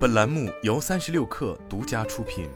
本栏目由三十六氪独家出品。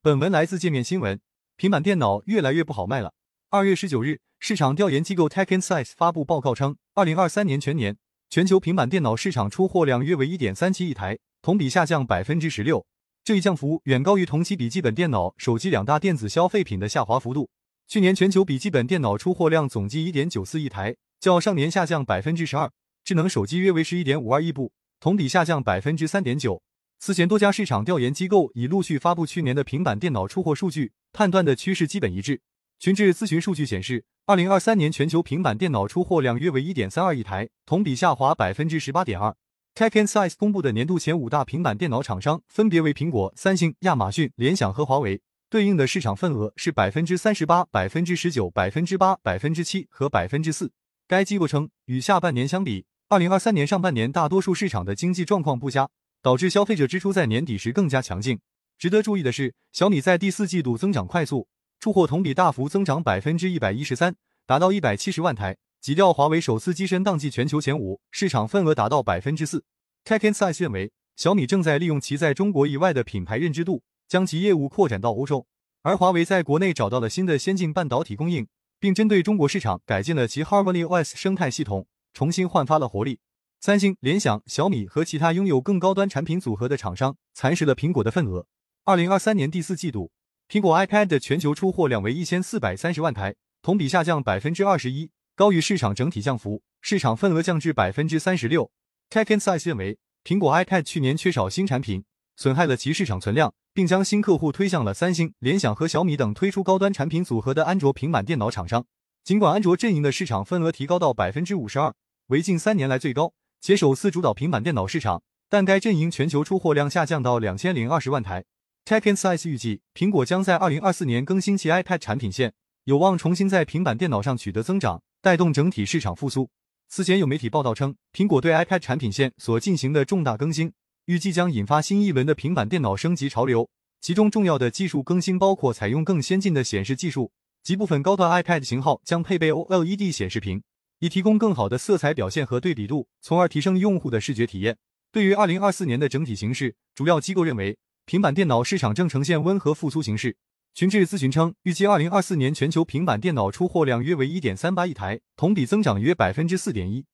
本文来自界面新闻。平板电脑越来越不好卖了。二月十九日，市场调研机构 TechInsights 发布报告称，二零二三年全年全球平板电脑市场出货量约为一点三七亿台，同比下降百分之十六。这一降幅远高于同期笔记本电脑、手机两大电子消费品的下滑幅度。去年全球笔记本电脑出货量总计一点九四亿台，较上年下降百分之十二。智能手机约为十一点五二亿部，同比下降百分之三点九。此前多家市场调研机构已陆续发布去年的平板电脑出货数据，判断的趋势基本一致。群智咨询数据显示，二零二三年全球平板电脑出货量约为一点三二亿台，同比下滑百分之十八点二。TechInsights 公布的年度前五大平板电脑厂商分别为苹果、三星、亚马逊、联想和华为，对应的市场份额是百分之三十八、百分之十九、百分之八、百分之七和百分之四。该机构称，与下半年相比，二零二三年上半年，大多数市场的经济状况不佳，导致消费者支出在年底时更加强劲。值得注意的是，小米在第四季度增长快速，出货同比大幅增长百分之一百一十三，达到一百七十万台，挤掉华为首次跻身当季全球前五，市场份额达到百分之四。TechInsights 认为，小米正在利用其在中国以外的品牌认知度，将其业务扩展到欧洲，而华为在国内找到了新的先进半导体供应，并针对中国市场改进了其 Harmony OS 生态系统。重新焕发了活力。三星、联想、小米和其他拥有更高端产品组合的厂商蚕食了苹果的份额。二零二三年第四季度，苹果 iPad 的全球出货量为一千四百三十万台，同比下降百分之二十一，高于市场整体降幅，市场份额降至百分之三十六。TechInsights 认为，苹果 iPad 去年缺少新产品，损害了其市场存量，并将新客户推向了三星、联想和小米等推出高端产品组合的安卓平板电脑厂商。尽管安卓阵营的市场份额提高到百分之五十二，为近三年来最高，且首次主导平板电脑市场，但该阵营全球出货量下降到两千零二十万台。TechInsights 预计，苹果将在二零二四年更新其 iPad 产品线，有望重新在平板电脑上取得增长，带动整体市场复苏。此前有媒体报道称，苹果对 iPad 产品线所进行的重大更新，预计将引发新一轮的平板电脑升级潮流。其中重要的技术更新包括采用更先进的显示技术。及部分高端 iPad 型号将配备 OLED 显示屏，以提供更好的色彩表现和对比度，从而提升用户的视觉体验。对于二零二四年的整体形势，主要机构认为平板电脑市场正呈现温和复苏形势。群智咨询称，预计二零二四年全球平板电脑出货量约为一点三八亿台，同比增长约百分之四点一。